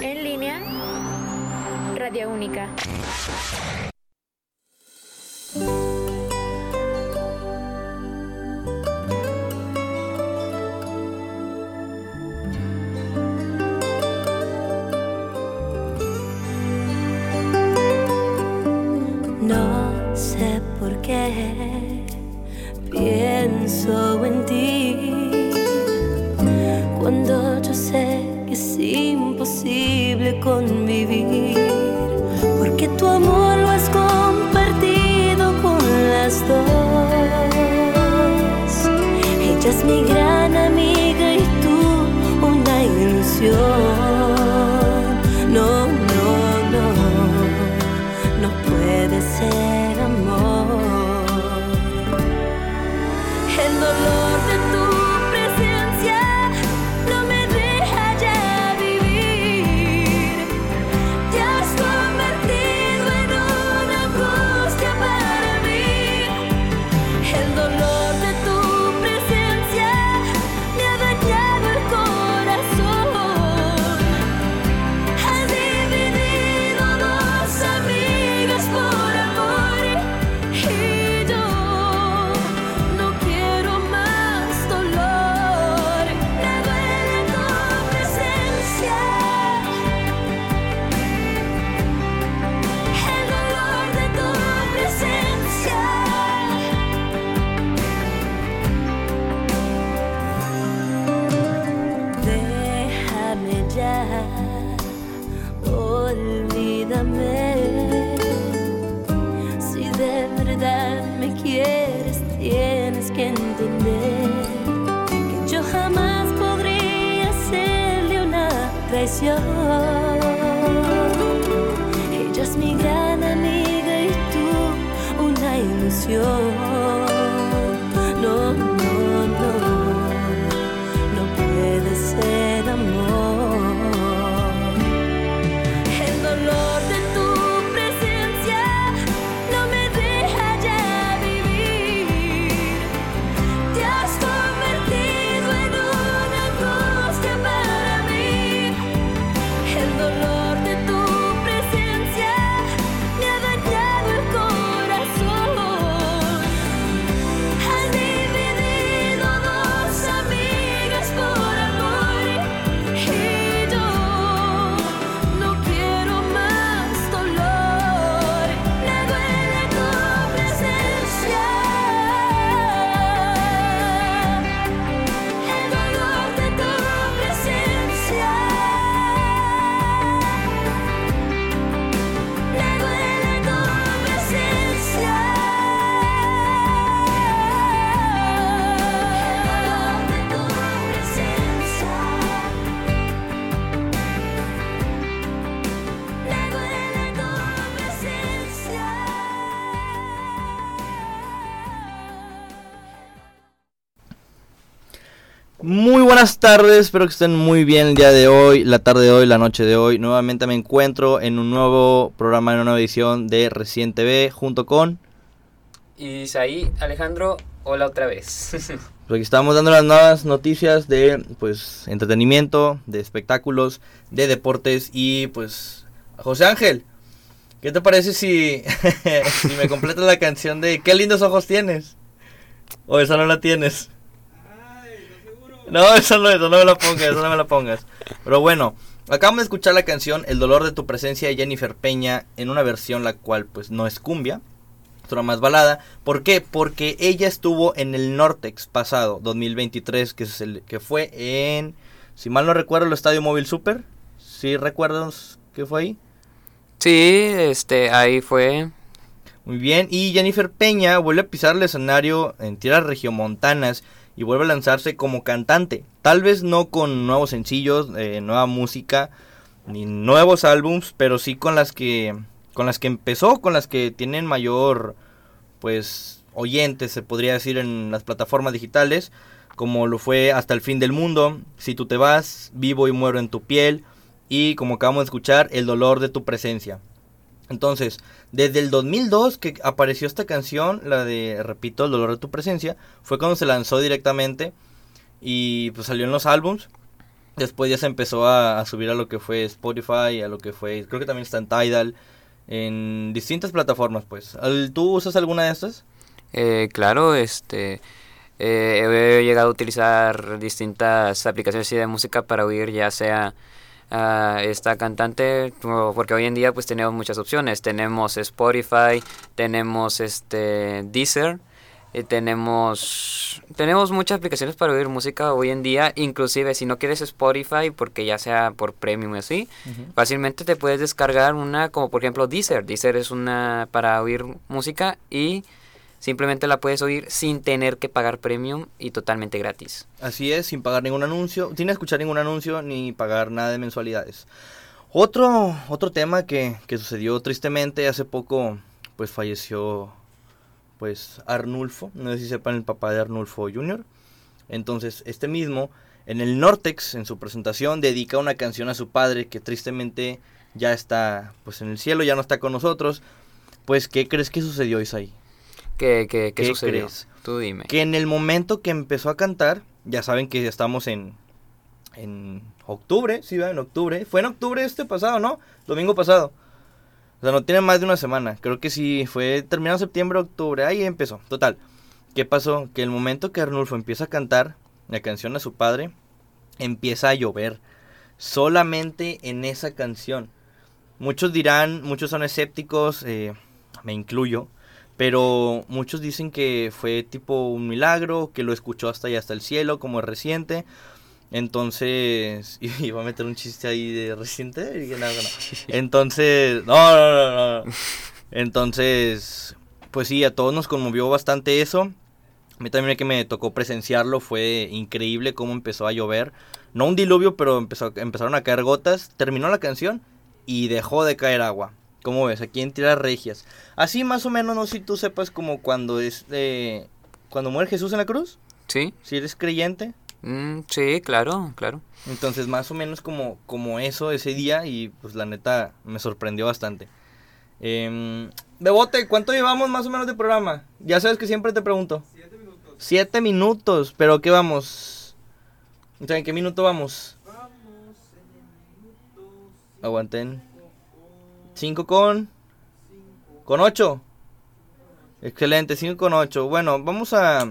En línea, Radio Única. Traición. Ella es mi gran amiga y tú una ilusión. Muy buenas tardes, espero que estén muy bien el día de hoy, la tarde de hoy, la noche de hoy. Nuevamente me encuentro en un nuevo programa, en una nueva edición de Recién TV, junto con... Ahí, Alejandro, hola otra vez. Pues aquí estamos dando las nuevas noticias de pues entretenimiento, de espectáculos, de deportes y pues José Ángel, ¿qué te parece si, si me completas la canción de qué lindos ojos tienes? O esa no la tienes. No, eso no, eso no me la pongas, eso no me la pongas. Pero bueno, acabamos de escuchar la canción El dolor de tu presencia de Jennifer Peña en una versión la cual pues no es cumbia, es una más balada. ¿Por qué? Porque ella estuvo en el Nortex pasado, 2023, que, es el, que fue en, si mal no recuerdo, el Estadio Móvil Super. ¿Sí recuerdas que fue ahí? sí, este, ahí fue. Muy bien, y Jennifer Peña vuelve a pisar el escenario en tierras regiomontanas y vuelve a lanzarse como cantante. Tal vez no con nuevos sencillos, eh, nueva música, ni nuevos álbums, pero sí con las que con las que empezó, con las que tienen mayor pues oyentes, se podría decir en las plataformas digitales, como lo fue Hasta el fin del mundo, Si tú te vas, Vivo y muero en tu piel y como acabamos de escuchar, El dolor de tu presencia. Entonces, desde el 2002 que apareció esta canción, la de, repito, El dolor de tu presencia, fue cuando se lanzó directamente y pues salió en los álbums. Después ya se empezó a, subir a lo que fue Spotify, a lo que fue, creo que también está en Tidal, en distintas plataformas, pues. ¿Tú usas alguna de estas? Eh, claro, este, eh, he llegado a utilizar distintas aplicaciones de música para oír ya sea a esta cantante, porque hoy en día pues tenemos muchas opciones. Tenemos Spotify, tenemos este Deezer, eh, tenemos tenemos muchas aplicaciones para oír música hoy en día. Inclusive si no quieres Spotify, porque ya sea por premium y así, fácilmente te puedes descargar una como por ejemplo Deezer. Deezer es una para oír música y simplemente la puedes oír sin tener que pagar premium y totalmente gratis. Así es, sin pagar ningún anuncio, sin escuchar ningún anuncio ni pagar nada de mensualidades. Otro, otro tema que, que sucedió tristemente hace poco, pues falleció pues Arnulfo, no sé si sepan el papá de Arnulfo Jr. Entonces, este mismo, en el Nortex, en su presentación, dedica una canción a su padre que tristemente ya está pues en el cielo, ya no está con nosotros. Pues, ¿qué crees que sucedió, Isaí? ¿Qué, qué, qué ¿Qué sucedió? crees? Tú dime. que en el momento que empezó a cantar, ya saben que estamos en, en octubre, sí, en octubre. Fue en octubre este pasado, ¿no? Domingo pasado. O sea, no tiene más de una semana. Creo que sí, fue terminado septiembre, octubre. Ahí empezó. Total. ¿Qué pasó? Que el momento que Arnulfo empieza a cantar la canción a su padre, empieza a llover. Solamente en esa canción. Muchos dirán, muchos son escépticos, eh, me incluyo. Pero muchos dicen que fue tipo un milagro, que lo escuchó hasta allá, hasta el cielo, como es reciente. Entonces, iba a meter un chiste ahí de reciente. Entonces, no, no, no, no. Entonces, pues sí, a todos nos conmovió bastante eso. A mí también que me tocó presenciarlo, fue increíble cómo empezó a llover. No un diluvio, pero empezó, empezaron a caer gotas. Terminó la canción y dejó de caer agua. ¿Cómo ves? Aquí en Tierras Regias. Así más o menos, no sé si tú sepas como cuando es de... Cuando muere Jesús en la cruz. ¿Sí? Si eres creyente. Mm, sí, claro, claro. Entonces más o menos como, como eso ese día y pues la neta me sorprendió bastante. Eh, Bebote, ¿cuánto llevamos más o menos de programa? Ya sabes que siempre te pregunto. Siete minutos. Siete minutos, pero ¿qué vamos? O sea, ¿En qué minuto vamos? Aguanten. Cinco con... Con ocho. Excelente, cinco con ocho. Bueno, vamos a...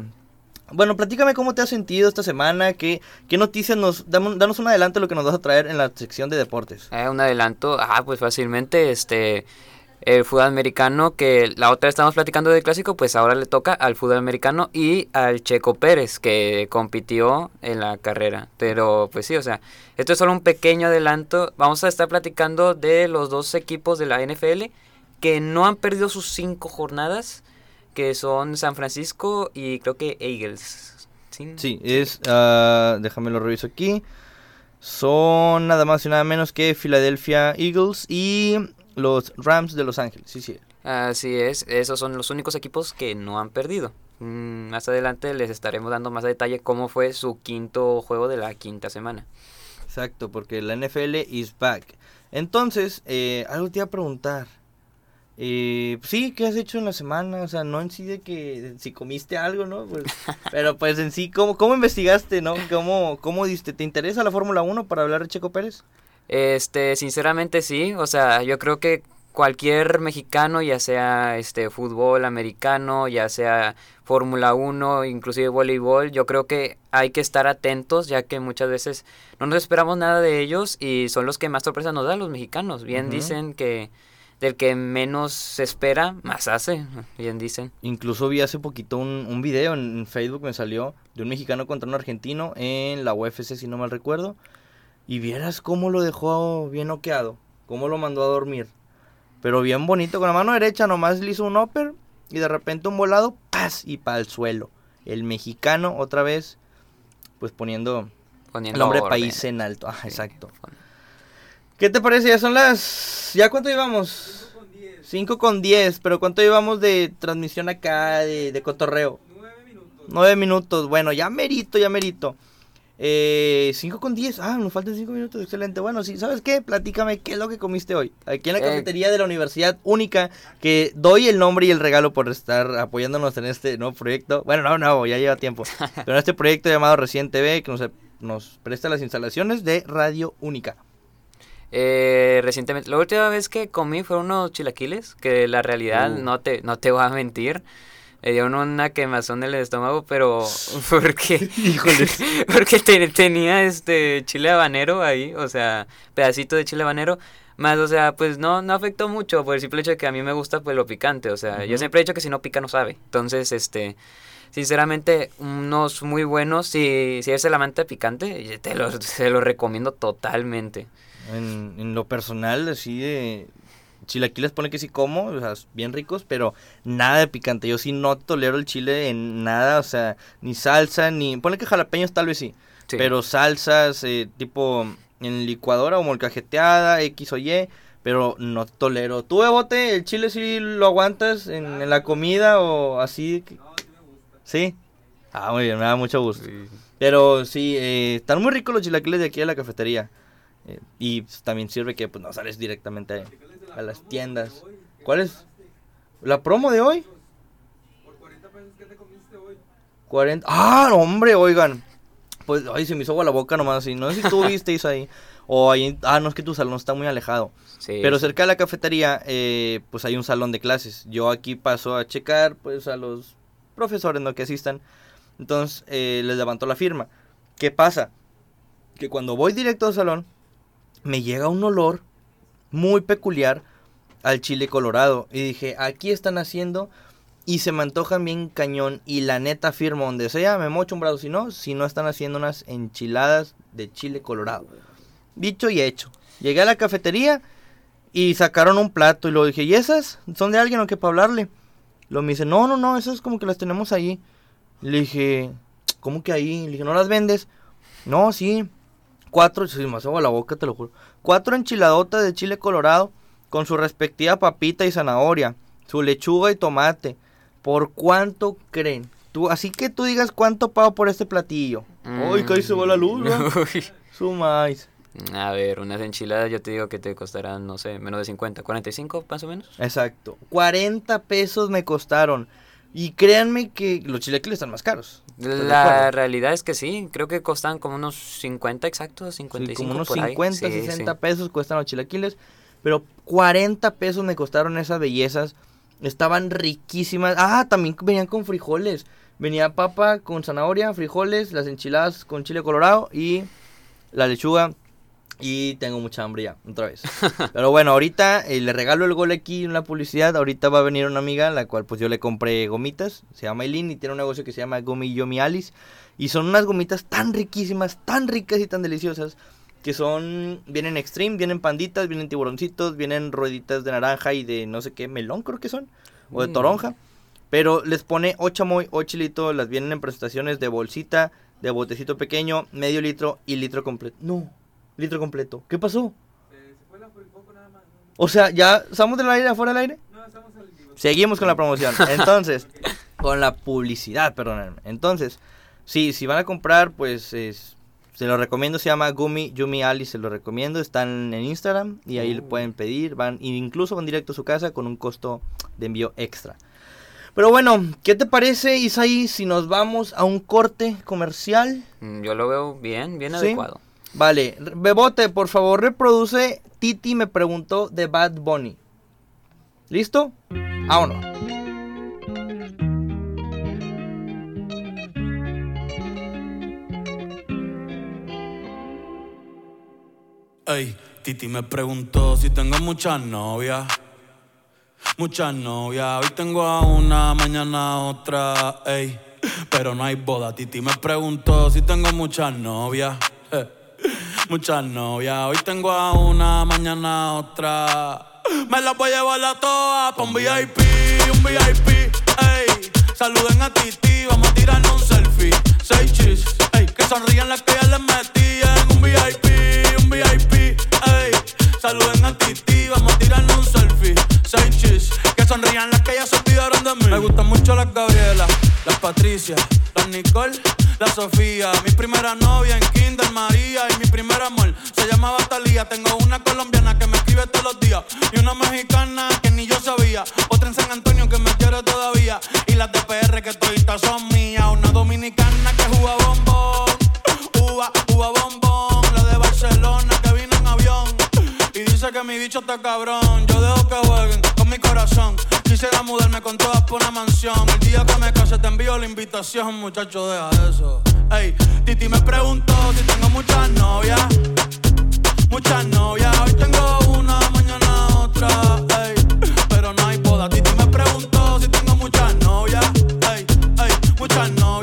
Bueno, platícame cómo te has sentido esta semana, qué, qué noticias nos... damos- Danos un adelanto de lo que nos vas a traer en la sección de deportes. Eh, un adelanto, ah, pues fácilmente, este, el fútbol americano, que la otra vez estábamos platicando del clásico, pues ahora le toca al fútbol americano y al Checo Pérez, que compitió en la carrera. Pero, pues sí, o sea, esto es solo un pequeño adelanto. Vamos a estar platicando de los dos equipos de la NFL que no han perdido sus cinco jornadas, que son San Francisco y creo que Eagles. ¿Sí? Es... ah, déjame lo reviso aquí. Son nada más y nada menos que Philadelphia Eagles y los Rams de Los Ángeles. Sí, sí. Así es, esos son los únicos equipos que no han perdido. Mm, más adelante les estaremos dando más detalle cómo fue su quinto juego de la quinta semana. Exacto, porque la NFL is back. Entonces, eh, algo te iba a preguntar. Eh, sí, ¿qué has hecho en la semana? O sea, no en sí de que si comiste algo, ¿no? Pues, pero pues en sí, ¿cómo, cómo investigaste, no? ¿Cómo, cómo diste? ¿Te interesa la Fórmula 1 para hablar de Checo Pérez? Este, sinceramente sí, o sea, yo creo que cualquier mexicano, ya sea este fútbol americano, ya sea Fórmula 1, inclusive voleibol, yo creo que hay que estar atentos ya que muchas veces no nos esperamos nada de ellos y son los que más sorpresas nos dan los mexicanos. Bien dicen que del que menos se espera, más hace, bien dicen. Incluso vi hace poquito un, un video en, en Facebook, me salió, de un mexicano contra un argentino en la UFC, si no mal recuerdo. Y vieras cómo lo dejó bien noqueado, cómo lo mandó a dormir. Pero bien bonito, con la mano derecha nomás le hizo un upper y de repente un volado, ¡paz! Y para el suelo. El mexicano otra vez, pues poniendo Poniendo el nombre orden. país en alto. Ah, Sí. exacto. ¿Qué te parece? Ya son las... ¿Ya cuánto llevamos? 5 con 10. Pero ¿cuánto llevamos de transmisión acá, de, de cotorreo? 9 minutos. 9 minutos. Bueno, ya merito, ya merito. 5 con 10. Ah, nos faltan 5 minutos. Excelente. Bueno, sí, ¿sabes qué? Platícame qué es lo que comiste hoy. Aquí en la Eh. cafetería de la Universidad Única, que doy el nombre y el regalo por estar apoyándonos en este nuevo proyecto. Bueno, no, no, ya lleva tiempo. Pero en este proyecto llamado Recién TV, que nos, nos presta las instalaciones de Radio Única. Eh, recientemente, la última vez que comí fueron unos chilaquiles, que la realidad Uh. no te no te voy a mentir. Me dio una quemazón en el estómago, pero porque porque te- tenía este chile habanero ahí, o sea, pedacito de chile habanero, más, o sea, pues no no afectó mucho por el simple hecho de que a mí me gusta pues lo picante, o sea, yo siempre he dicho que si no pica no sabe. Entonces, este Sinceramente, unos muy buenos. Si, si eres el amante picante, te los, te los recomiendo totalmente. En, en lo personal, así de chilaquiles pone que sí como, o sea, bien ricos, pero nada de picante. Yo sí no tolero el chile en nada, o sea, ni salsa, ni... Pone que jalapeños tal vez sí, Sí. pero salsas eh, tipo en licuadora o molcajeteada, X o Y, pero no tolero. ¿Tú, Bebote, el chile sí lo aguantas en, en la comida o así? que- ¿Sí? Ah, muy bien, me da mucho gusto. Pero sí, eh, están muy ricos los chilaquiles de aquí de la cafetería. Eh, y también sirve que pues no sales directamente a, a las tiendas. ¿Cuál es? ¿La promo de hoy? 40 Ah, no, hombre, oigan. Pues, ay, se me hizo agua la boca nomás así. No sé si tú visteis ahí. O ahí, ah, no, es que tu salón está muy alejado. Sí, Pero cerca de la cafetería, eh, pues hay un salón de clases. Yo aquí paso a checar, pues, a los profesores, ¿no? Que asistan. Entonces, eh, les levanto la firma. ¿Qué pasa? Que cuando voy directo al salón, me llega un olor muy peculiar al chile colorado. Y dije, aquí están haciendo y se me antojan bien cañón. Y la neta firmo donde sea, me mocho un brazo. Si no, si no están haciendo unas enchiladas de chile colorado. Dicho y hecho. Llegué a la cafetería y sacaron un plato. Y lo dije, ¿y esas? ¿Son de alguien o qué para hablarle? Lo me dice, no, no, no, esas como que las tenemos ahí. Le dije, ¿cómo que ahí? Le dije, ¿no las vendes? No, sí. Cuatro, se me hace la boca, te lo juro. Cuatro enchiladotas de chile colorado con su respectiva papita y zanahoria, su lechuga y tomate. ¿Por cuánto creen? Tú, así que tú digas cuánto pago por este platillo. Uy, que ahí se va la luz, ¿verdad? Uy. Su maíz. A ver, unas enchiladas yo te digo que te costarán, no sé, menos de 50, 45 más o menos. Exacto. 40 pesos me costaron. Y créanme que los chilaquiles están más caros. ¿Estás de La realidad es que sí, creo que costan como unos 50 exactos, Sí, 55 como unos por ahí. 50, Sí, 60 sí. pesos cuestan los chilaquiles. Pero 40 pesos me costaron esas bellezas. Estaban riquísimas. Ah, también venían con frijoles. Venía papa con zanahoria, frijoles, las enchiladas con chile colorado y la lechuga. Y tengo mucha hambre ya, otra vez. Pero bueno, ahorita eh, le regalo el gol aquí en la publicidad. Ahorita va a venir una amiga, la cual pues yo le compré gomitas. Se llama Eileen y tiene un negocio que se llama Gummy Yomi Alice. Y son unas gomitas tan riquísimas, tan ricas y tan deliciosas. Que son, vienen extreme, vienen panditas, vienen tiburoncitos, vienen rueditas de naranja y de no sé qué, melón creo que son. O de Mm. toronja. Pero les pone o chamoy o chilito. Las vienen en presentaciones de bolsita, de botecito pequeño, medio litro y litro completo. No, litro completo. ¿Qué pasó? O sea, ¿ya estamos del aire, afuera del aire? Seguimos con la promoción. Entonces, con la publicidad, perdónenme. Entonces, sí, si van a comprar, pues es- se lo recomiendo. Se llama Gumi Yumi Ali, se lo recomiendo. Están en Instagram y ahí le pueden pedir. Van, e incluso van directo a su casa con un costo de envío extra. Pero bueno, ¿qué te parece, Isaí, si nos vamos a un corte comercial? Mm, Yo lo veo bien, bien ¿Sí? adecuado. Vale, Bebote, por favor, reproduce Titi me preguntó de Bad Bunny. ¿Listo? Vámonos. Ey, Titi me preguntó si tengo muchas novias. Muchas novias. Hoy tengo a una, mañana otra. Ey, pero no hay boda. Titi me preguntó si tengo muchas novias. Muchas novias. Hoy tengo a una, mañana a otra. Me las voy a llevar a todas pa' un VIP, un VIP. Ey, saluden a Titi, vamos a tirarnos un selfie. Seis chis, ey, que sonrían las que ya les metí en un VIP, un VIP. Ey, saluden a Titi, vamos a tirarnos un selfie. Seis chis, que sonrían las que ya se olvidaron de mí. Me gustan mucho las Gabriela, las Patricia, las Nicole, la Sofía. Mi primera novia en Kinder María y mi primer amor se llamaba Talía. Tengo una colombiana que me escribe todos los días y una mexicana que ni yo sabía. Otra en San Antonio que me quiere todavía y las de PR que todavía son mías. Una dominicana que juega bombón, uva, uva bombón. La de Barcelona que vino en avión y dice que mi bicho está cabrón. Yo dejo que corazón. Quisiera mudarme con todas por una mansión. El día que me case te envío la invitación, muchacho, deja eso. Ey, Titi me preguntó si tengo muchas novias. Muchas novias, hoy tengo una, mañana otra. Ey, pero no hay boda. Titi me preguntó si tengo muchas novias. Ey, ey, muchas novias,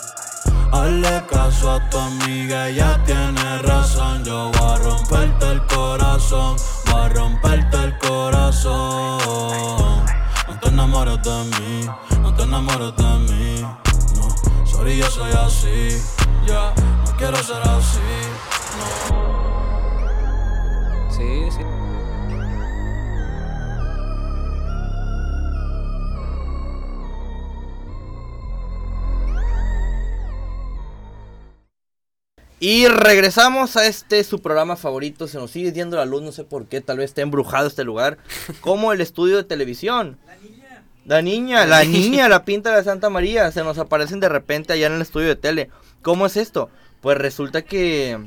Hazle caso a tu amiga, ella tiene razón. Yo voy a romperte el corazón, voy a romperte el corazón. No te enamores de mí, no te enamores de mí. No, sorry, yo soy así. Ya, no quiero ser así. Sí, sí. Y regresamos a este su programa favorito. Se nos sigue yendo la luz, no sé por qué. Tal vez esté embrujado este lugar. Como el estudio de televisión. La niña, la niña, la pinta de Santa María. Se nos aparecen de repente allá en el estudio de tele. ¿Cómo es esto? Pues resulta que.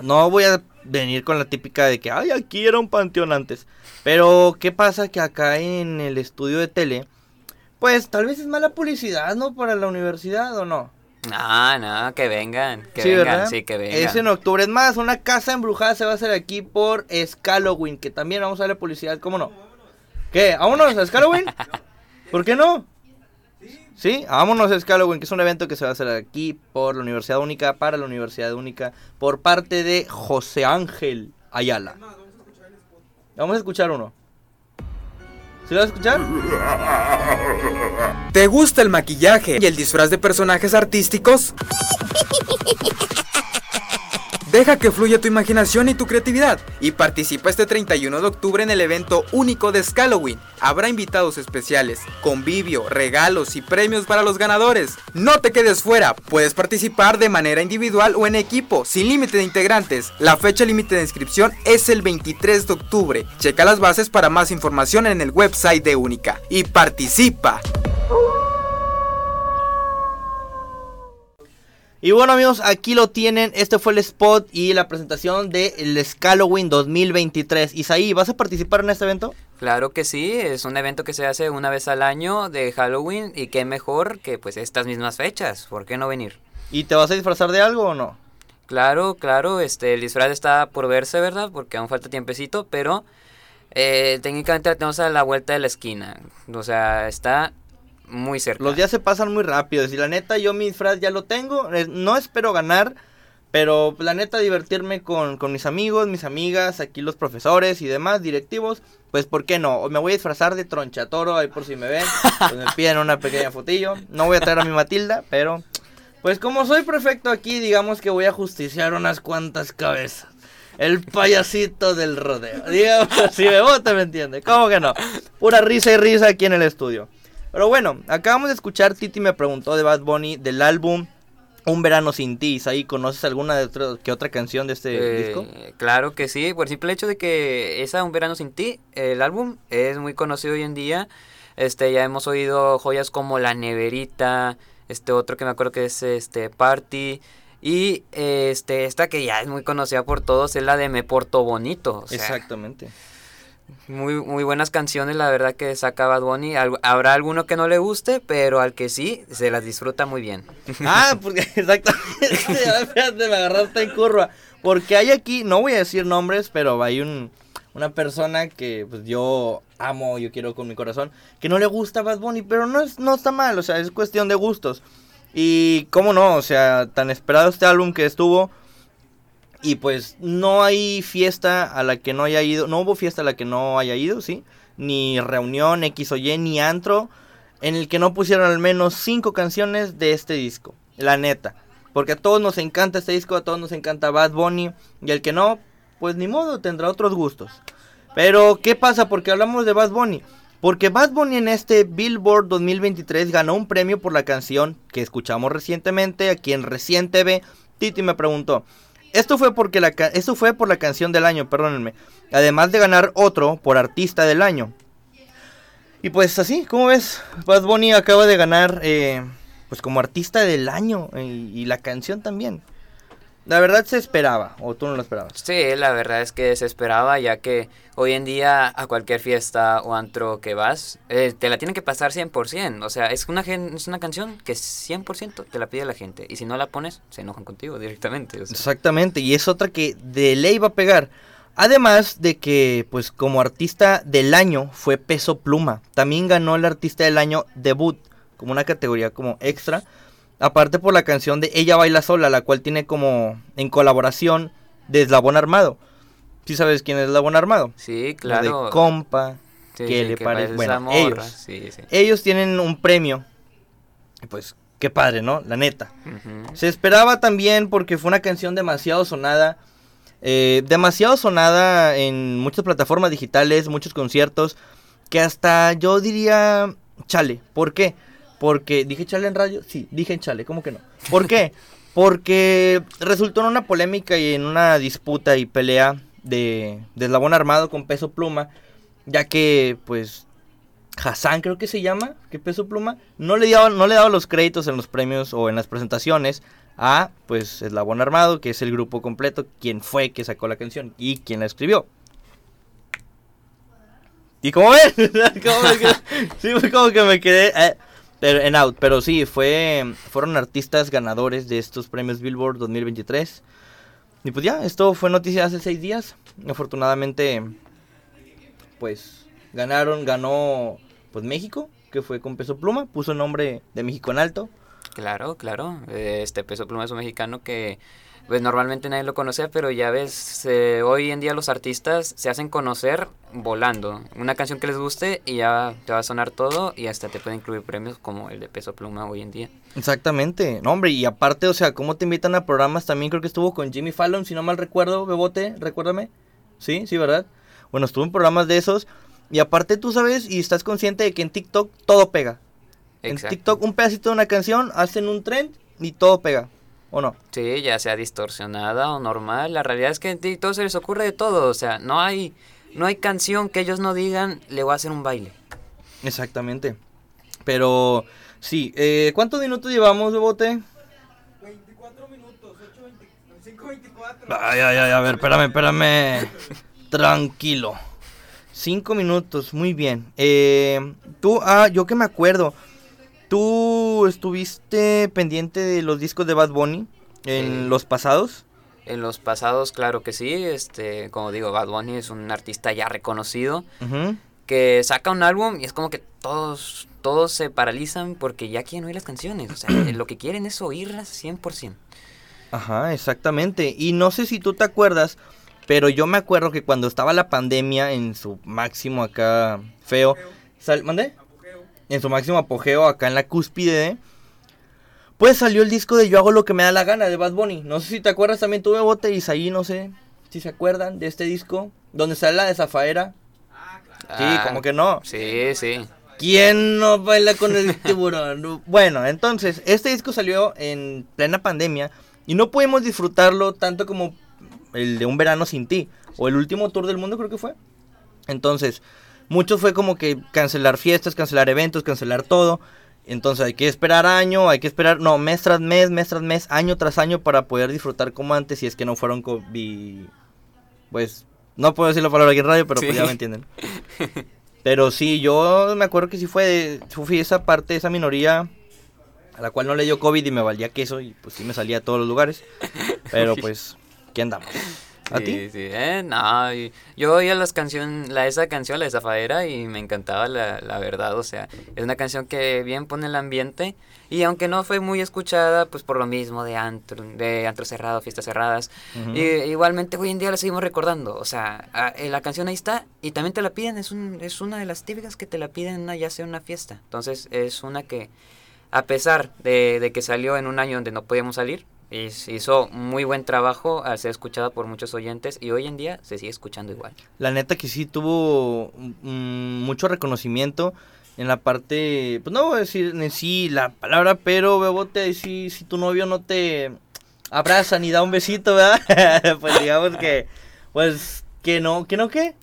No voy a venir con la típica de que, ay, aquí era un panteón antes. Pero, ¿qué pasa? Que acá en el estudio de tele. Pues tal vez es mala publicidad, ¿no? Para la universidad o no. No, no, que vengan, que Sí, vengan, ¿verdad? sí, que vengan. Es en octubre. Es más, una casa embrujada se va a hacer aquí por Scalloween, que también vamos a darle publicidad, ¿cómo no? ¿Qué? ¿Vámonos a Scalloween? ¿Por qué no? Sí, vámonos a Scalloween, que es un evento que se va a hacer aquí por la Universidad Única, para la Universidad Única, por parte de José Ángel Ayala. Vamos a escuchar uno. ¿Sí lo vas a escuchar? ¿Te gusta el maquillaje y el disfraz de personajes artísticos? Deja que fluya tu imaginación y tu creatividad y participa este 31 de octubre en el evento único de Scalloween. Habrá invitados especiales, convivio, regalos y premios para los ganadores. No te quedes fuera, puedes participar de manera individual o en equipo, sin límite de integrantes. La fecha límite de inscripción es el 23 de octubre. Checa las bases para más información en el website de Única y participa. Y bueno amigos, aquí lo tienen, este fue el spot y la presentación del Scalloween 2023. Isaí, ¿vas a participar en este evento? Claro que sí, es un evento que se hace una vez al año de Halloween y qué mejor que pues estas mismas fechas, ¿por qué no venir? ¿Y te vas a disfrazar de algo o no? Claro, claro, este, el disfraz está por verse, ¿verdad? Porque aún falta tiempecito, pero eh, técnicamente la tenemos a la vuelta de la esquina, o sea, está muy cerca. Los días se pasan muy rápido. Y la neta, yo mi disfraz ya lo tengo. eh, No espero ganar. Pero la neta, divertirme con, con mis amigos, mis amigas, aquí los profesores y demás directivos. Pues, ¿por qué no? Me voy a disfrazar de tronchatoro, ahí por si me ven. Pues me piden una pequeña fotillo. No voy a traer a mi Matilda, pero... Pues como soy prefecto aquí, digamos que voy a justiciar unas cuantas cabezas. El payasito del rodeo. Digamos, si Bebote me entiende. ¿Cómo que no? Pura risa y risa aquí en el estudio. Pero bueno, acabamos de escuchar Titi me preguntó de Bad Bunny del álbum Un verano sin ti. Ahí conoces alguna de otro- que otra canción de este Eh, disco? Claro que sí, por el simple hecho de que esa Un Verano Sin Ti, el álbum, es muy conocido hoy en día. Este, ya hemos oído joyas como La Neverita, este otro que me acuerdo que es este Party. Y este, esta que ya es muy conocida por todos es la de Me Porto Bonito. o sea, Exactamente. Muy, muy buenas canciones, la verdad que saca Bad Bunny. Habrá alguno que no le guste, pero al que sí, se las disfruta muy bien. Ah, porque exactamente. Me agarraste en curva. Porque hay aquí, no voy a decir nombres, pero hay un, una persona que pues yo amo, yo quiero con mi corazón, que no le gusta Bad Bunny, pero no, es, no está mal, o sea, es cuestión de gustos. Y cómo no, o sea, tan esperado este álbum que estuvo. Y pues no hay fiesta a la que no haya ido, no hubo fiesta a la que no haya ido, ¿sí? Ni reunión X o Y, ni antro, en el que no pusieron al menos cinco canciones de este disco. La neta. Porque a todos nos encanta este disco, a todos nos encanta Bad Bunny. Y el que no, pues ni modo, tendrá otros gustos. Pero, ¿qué pasa? Porque hablamos de Bad Bunny. Porque Bad Bunny en este Billboard 2023 ganó un premio por la canción que escuchamos recientemente, aquí en Recién TV. Titi me preguntó. Esto fue, porque la esto fue por la canción del año, perdónenme. Además de ganar otro por artista del año. Y pues así, ¿cómo ves? Bad Bunny acaba de ganar eh, pues como artista del año eh, y la canción también. La verdad se esperaba, o tú no lo esperabas. Sí, la verdad es que se esperaba, ya que hoy en día a cualquier fiesta o antro que vas, eh, te la tienen que pasar 100%. O sea, es una, es una canción que 100% te la pide la gente. Y si no la pones, se enojan contigo directamente. o sea. Exactamente, y es otra que de ley va a pegar. Además de que, pues como artista del año fue Peso Pluma. También ganó el artista del año debut, como una categoría como extra. Aparte por la canción de Ella Baila Sola, la cual tiene como en colaboración de Eslabón Armado. ¿Sí sabes quién es Eslabón Armado? Sí, La claro. De compa. Sí, que sí, le que parece. Bueno, morra, ellos. Sí, sí. Ellos tienen un premio. Pues qué padre, ¿no? La neta. Se esperaba también porque fue una canción demasiado sonada. eh, demasiado sonada en muchas plataformas digitales, muchos conciertos. Que hasta yo diría chale. ¿Por qué? Porque dije chale en radio. Sí, dije en chale. ¿Cómo que no? ¿Por qué? Porque resultó en una polémica y en una disputa y pelea de, de eslabón armado con peso pluma. Ya que, pues, Hassan creo que se llama, que peso pluma, no le daba, no le daba los créditos en los premios o en las presentaciones a pues Eslabón Armado, que es el grupo completo, quien fue que sacó la canción y quien la escribió. ¿Y cómo ves? ¿Cómo me quedé? sí, como que me quedé eh, pero, en out. Pero sí, fue, fueron artistas ganadores de estos premios Billboard 2023. Y pues ya, esto fue noticia hace seis días. Afortunadamente, pues ganaron, ganó pues México, que fue con peso pluma, puso el nombre de México en alto. Claro, claro. Este Peso Pluma es un mexicano que pues normalmente nadie lo conocía, pero ya ves, eh, hoy en día los artistas se hacen conocer volando. Una canción que les guste y ya te va a sonar todo y hasta te puede incluir premios como el de Peso Pluma hoy en día. Exactamente, no hombre, y aparte, o sea, cómo te invitan a programas, también creo que estuvo con Jimmy Fallon, si no mal recuerdo, Bebote, recuérdame. Sí, sí, ¿verdad? Bueno, estuvo en programas de esos. Y aparte tú sabes y estás consciente de que en TikTok todo pega. En. TikTok un pedacito de una canción, hacen un trend y todo pega. ¿O no? Sí, ya sea distorsionada o normal. La realidad es que en TikTok se les ocurre de todo. O sea, no hay, no hay canción que ellos no digan, le voy a hacer un baile. Exactamente. Pero sí, eh, ¿cuántos minutos llevamos, Bebote? 24 minutos, 5.24. Ay, ay, ay, a ver, espérame, espérame. Tranquilo. Cinco minutos, muy bien. Eh, tú, ah, yo que me acuerdo. ¿Tú estuviste pendiente de los discos de Bad Bunny en los pasados? En los pasados, claro que sí. Este, como digo, Bad Bunny es un artista ya reconocido que saca un álbum y es como que todos, todos se paralizan porque ya quieren oír las canciones. O sea, lo que quieren es oírlas 100%. Ajá, exactamente. Y no sé si tú te acuerdas, pero yo me acuerdo que cuando estaba la pandemia en su máximo acá feo. Sal, ¿Mandé? En su máximo apogeo acá en la cúspide. Pues salió el disco de Yo hago lo que me da la gana de Bad Bunny. No sé si te acuerdas también tuve bote y ahí no sé. si se acuerdan de este disco, donde sale la de Zafaera. Sí, Ah, como que no. Sí, sí. ¿Quién no baila con el tiburón? bueno, entonces, este disco salió en plena pandemia y no pudimos disfrutarlo tanto como el de Un Verano Sin Ti o el último tour del mundo creo que fue. Entonces, mucho fue como que cancelar fiestas, cancelar eventos, cancelar todo. Entonces hay que esperar año, hay que esperar, no, mes tras mes, mes tras mes, año tras año para poder disfrutar como antes si es que no fueron COVID. Pues, no puedo decir la palabra aquí en radio, pero pues Sí. ya me entienden. Pero sí, yo me acuerdo que sí fue, fui esa parte, esa minoría a la cual no le dio COVID y me valía queso y pues sí me salía a todos los lugares. Pero pues, ¿qué andamos? ¿A sí, ti? Sí, eh, no, yo oía las canción, la, esa canción, la de Zafadera, y me encantaba la, la verdad, o sea, es una canción que bien pone el ambiente, y aunque no fue muy escuchada, pues por lo mismo de antro, de antro cerrado, fiestas cerradas, y, igualmente hoy en día la seguimos recordando, o sea, a- eh, la canción ahí está, y también te la piden, es, un, es una de las típicas que te la piden ya sea una fiesta, entonces es una que, a pesar de, de que salió en un año donde no podíamos salir, hiz- hizo muy buen trabajo al ser escuchada por muchos oyentes y hoy en día se sigue escuchando igual. La neta que sí tuvo mm, mucho reconocimiento en la parte, pues no voy a decir en sí la palabra, pero Bebote, si, si tu novio no te abraza ni da un besito, ¿verdad? pues digamos que, pues, que no, que no qué.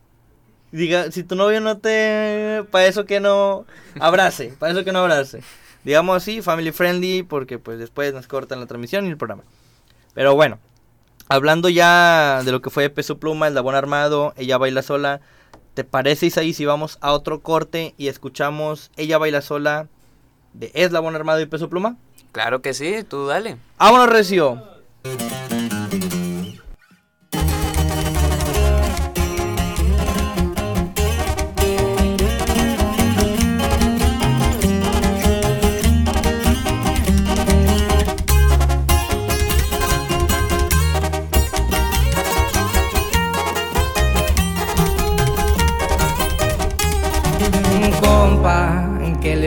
Diga, si tu novio no te, para eso que no abrace, para eso que no abrace. Digamos así, family friendly, porque pues después nos cortan la transmisión y el programa. Pero bueno, hablando ya de lo que fue Peso Pluma, el Labón Armado, Ella Baila Sola, ¿te parece Isaí si vamos a otro corte y escuchamos Ella Baila Sola de Eslabón Armado y Peso Pluma? Claro que sí, tú dale. ¡Vámonos, Recio!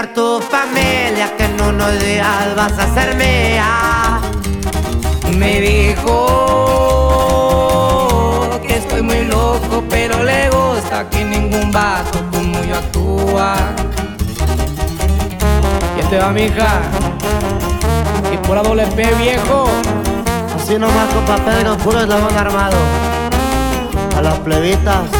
conquistar tu familia, que en unos días vas a ser mía. Me dijo que estoy muy loco, pero le gusta que ningún vato como yo actúa. ¿Quién te va, mija? Y por la doble P, viejo. Así nomás con papel no puro eslabón armado. A las plebitas.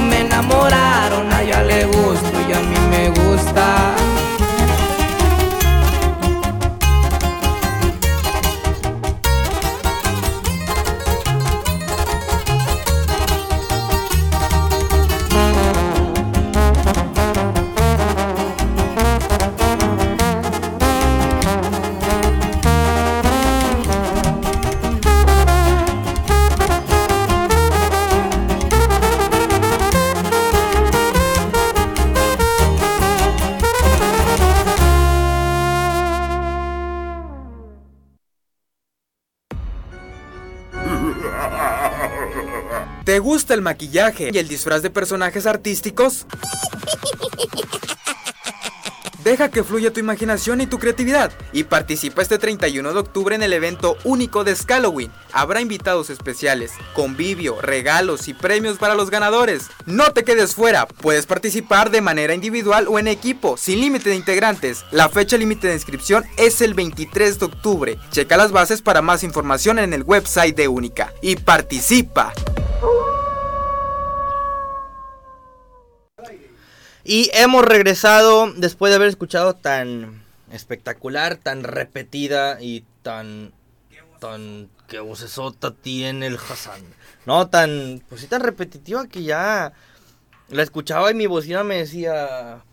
Me enamoraron. A ella le gusto y a mí me gusta. ¿Te gusta el maquillaje y el disfraz de personajes artísticos? Deja que fluya tu imaginación y tu creatividad y participa este 31 de octubre en el evento único de Scalloween. Habrá invitados especiales, convivio, regalos y premios para los ganadores. No te quedes fuera, puedes participar de manera individual o en equipo, sin límite de integrantes. La fecha límite de inscripción es el 23 de octubre. Checa las bases para más información en el website de Única y participa. Y hemos regresado después de haber escuchado tan espectacular, tan repetida y tan. tan. que vocesota tiene el Hassan. No, tan. pues sí, tan repetitiva que ya. la escuchaba y mi bocina me decía.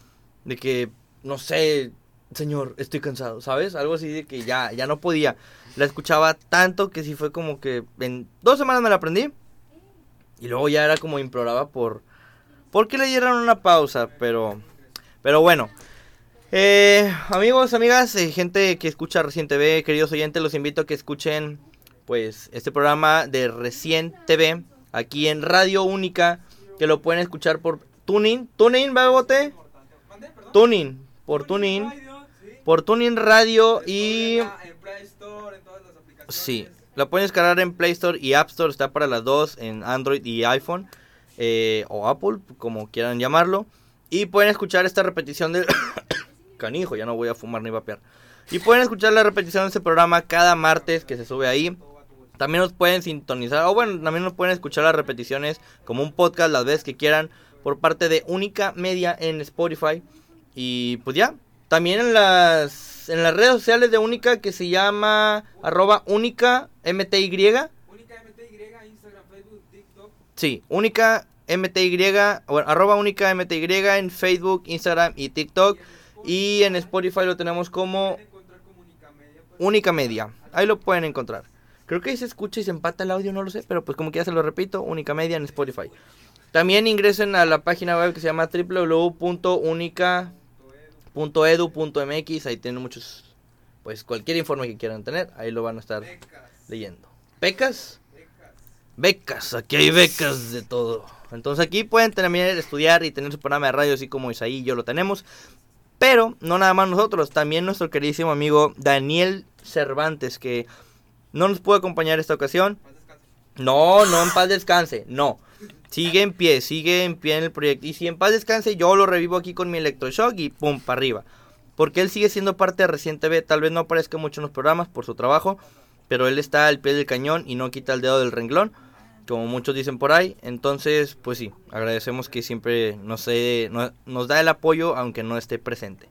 de que. no sé. Señor, estoy cansado, ¿sabes? Algo así de que ya, ya no podía. La escuchaba tanto que sí fue como que en dos semanas me la aprendí. Y luego ya era como imploraba por, porque le dieron una pausa, pero, pero bueno. Eh, amigos, amigas, eh, gente que escucha Recién TV, queridos oyentes, los invito a que escuchen pues este programa de Recién TV aquí en Radio Única, que lo pueden escuchar por Tuning, Tuning, Bebote, Tuning, por Tuning, por Tuning Radio y sí, lo pueden descargar en Play Store y App Store, está para las dos en Android y iPhone eh, o Apple, como quieran llamarlo. Y pueden escuchar esta repetición del... Canijo, ya no voy a fumar ni vapear. Y pueden escuchar la repetición de este programa cada martes que se sube ahí. También nos pueden sintonizar, o bueno, también nos pueden escuchar las repeticiones como un podcast las veces que quieran por parte de Única Media en Spotify. Y pues ya, también en las, en las redes sociales de Única que se llama arroba Única MTY. Sí, única MTY, bueno, arroba única MTY en Facebook, Instagram y TikTok. Y en Spotify lo tenemos como Única Media. Ahí lo pueden encontrar. Creo que ahí se escucha y se empata el audio, no lo sé, pero pues como que se lo repito, Única Media en Spotify. También ingresen a la página web que se llama www.unica.edu.mx. Ahí tienen muchos, pues cualquier informe que quieran tener, ahí lo van a estar leyendo. ¿Pecas? Becas, aquí hay becas de todo. Entonces aquí pueden también estudiar y tener su programa de radio, así como Isaí y yo lo tenemos. Pero no nada más nosotros, también nuestro queridísimo amigo Daniel Cervantes, que no nos puede acompañar esta ocasión. No, no en paz descanse, no. Sigue en pie, sigue en pie en el proyecto. Y si en paz descanse, yo lo revivo aquí con mi electroshock y pum, para arriba. Porque él sigue siendo parte de Recién TV. Tal vez no aparezca mucho en los programas por su trabajo. Pero él está al pie del cañón y no quita el dedo del renglón. Como muchos dicen por ahí. Entonces, pues sí, agradecemos que siempre nos, eh, no- nos da el apoyo aunque no esté presente.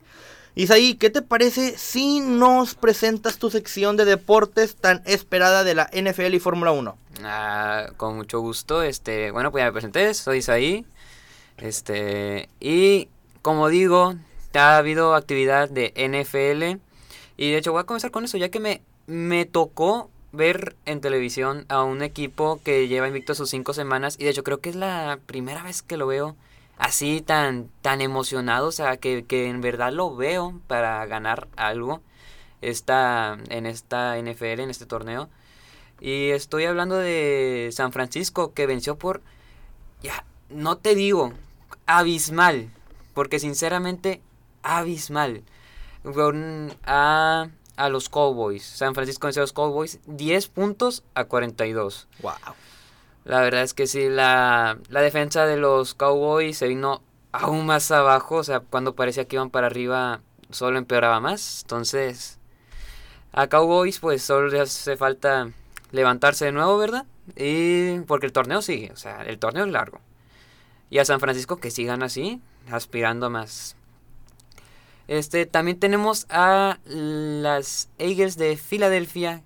Isaí, ¿qué te parece si nos presentas tu sección de deportes tan esperada de la NFL y Fórmula 1? Ah, con mucho gusto. Este, bueno, pues ya me presenté, soy Isaí. Este, y como digo, ha habido actividad de NFL. Y de hecho voy a comenzar con eso, ya que me, me tocó ver en televisión a un equipo que lleva invicto sus cinco semanas. Y de hecho creo que es la primera vez que lo veo así tan, tan emocionado. O sea, que, que en verdad lo veo para ganar algo esta, en esta NFL, en este torneo. Y estoy hablando de San Francisco que venció por, ya, no te digo, abismal, porque sinceramente, abismal. A, a los Cowboys. San Francisco venció a los Cowboys 10 puntos a 42. Wow. La verdad es que sí, la, la defensa de los Cowboys se vino aún más abajo. O sea, cuando parecía que iban para arriba, solo empeoraba más. Entonces, a Cowboys, pues solo le hace falta levantarse de nuevo, ¿verdad? Y porque el torneo sigue, o sea, el torneo es largo. Y a San Francisco que sigan así, aspirando más. Este, también tenemos a las Eagles de Filadelfia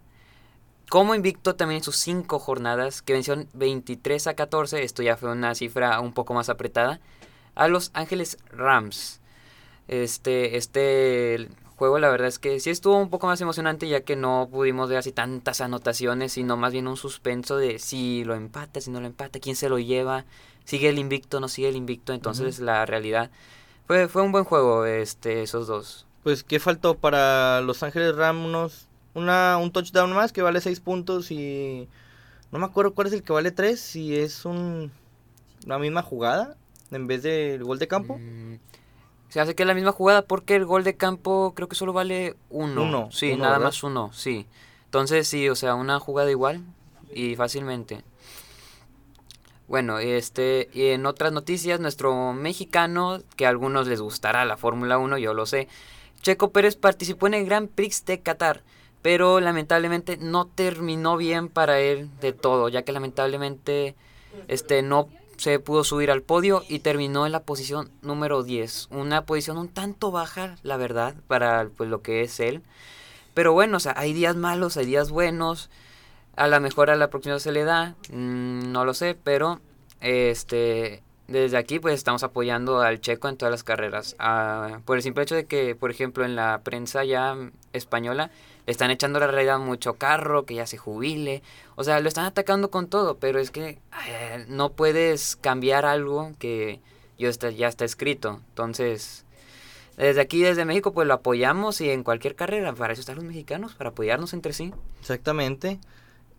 como invicto también en sus cinco jornadas, que vencieron 23 a 14, esto ya fue una cifra un poco más apretada, a Los Ángeles Rams. Este, este juego la verdad es que sí estuvo un poco más emocionante ya que no pudimos ver así tantas anotaciones, sino más bien un suspenso de si lo empata, si no lo empata, quién se lo lleva, sigue el invicto, no sigue el invicto, entonces la realidad fue, fue un buen juego este, esos dos. Pues, ¿qué faltó para Los Ángeles Rams? Una, un touchdown más que vale 6 puntos y... No me acuerdo cuál es el que vale 3, si es un, una misma jugada en vez del gol de campo. Mm, Se hace que es la misma jugada porque el gol de campo creo que solo vale uno. Uno, Sí, uno, nada ¿verdad? más uno, sí. Entonces sí, o sea, una jugada igual y fácilmente. Bueno, este, y en otras noticias, nuestro mexicano, que a algunos les gustará la Fórmula 1, yo lo sé, Checo Pérez participó en el Grand Prix de Qatar, pero lamentablemente no terminó bien para él de todo, ya que lamentablemente este no se pudo subir al podio y terminó en la posición número 10, una posición un tanto baja, la verdad, para pues lo que es él. Pero bueno, o sea, hay días malos, hay días buenos. A lo mejor a la próxima se le da, mm, no lo sé, pero este desde aquí pues estamos apoyando al Checo en todas las carreras. Ah, por el simple hecho de que, por ejemplo, en la prensa ya española le están echando la realidad mucho carro, que ya se jubile. O sea, lo están atacando con todo, pero es que eh, no puedes cambiar algo que ya está, ya está escrito. Entonces, desde aquí, desde México, pues lo apoyamos y en cualquier carrera, para eso están los mexicanos, para apoyarnos entre sí. Exactamente.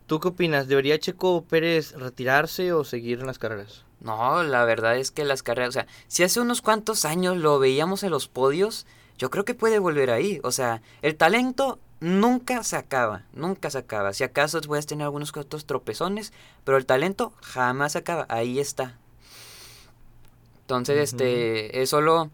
¿Tú qué opinas? ¿Debería Checo Pérez retirarse o seguir en las carreras? No, la verdad es que las carreras, o sea, si hace unos cuantos años lo veíamos en los podios, yo creo que puede volver ahí. O sea, el talento nunca se acaba, nunca se acaba. Si acaso puedes tener algunos otros tropezones, pero el talento jamás se acaba, ahí está. Entonces, este, es solo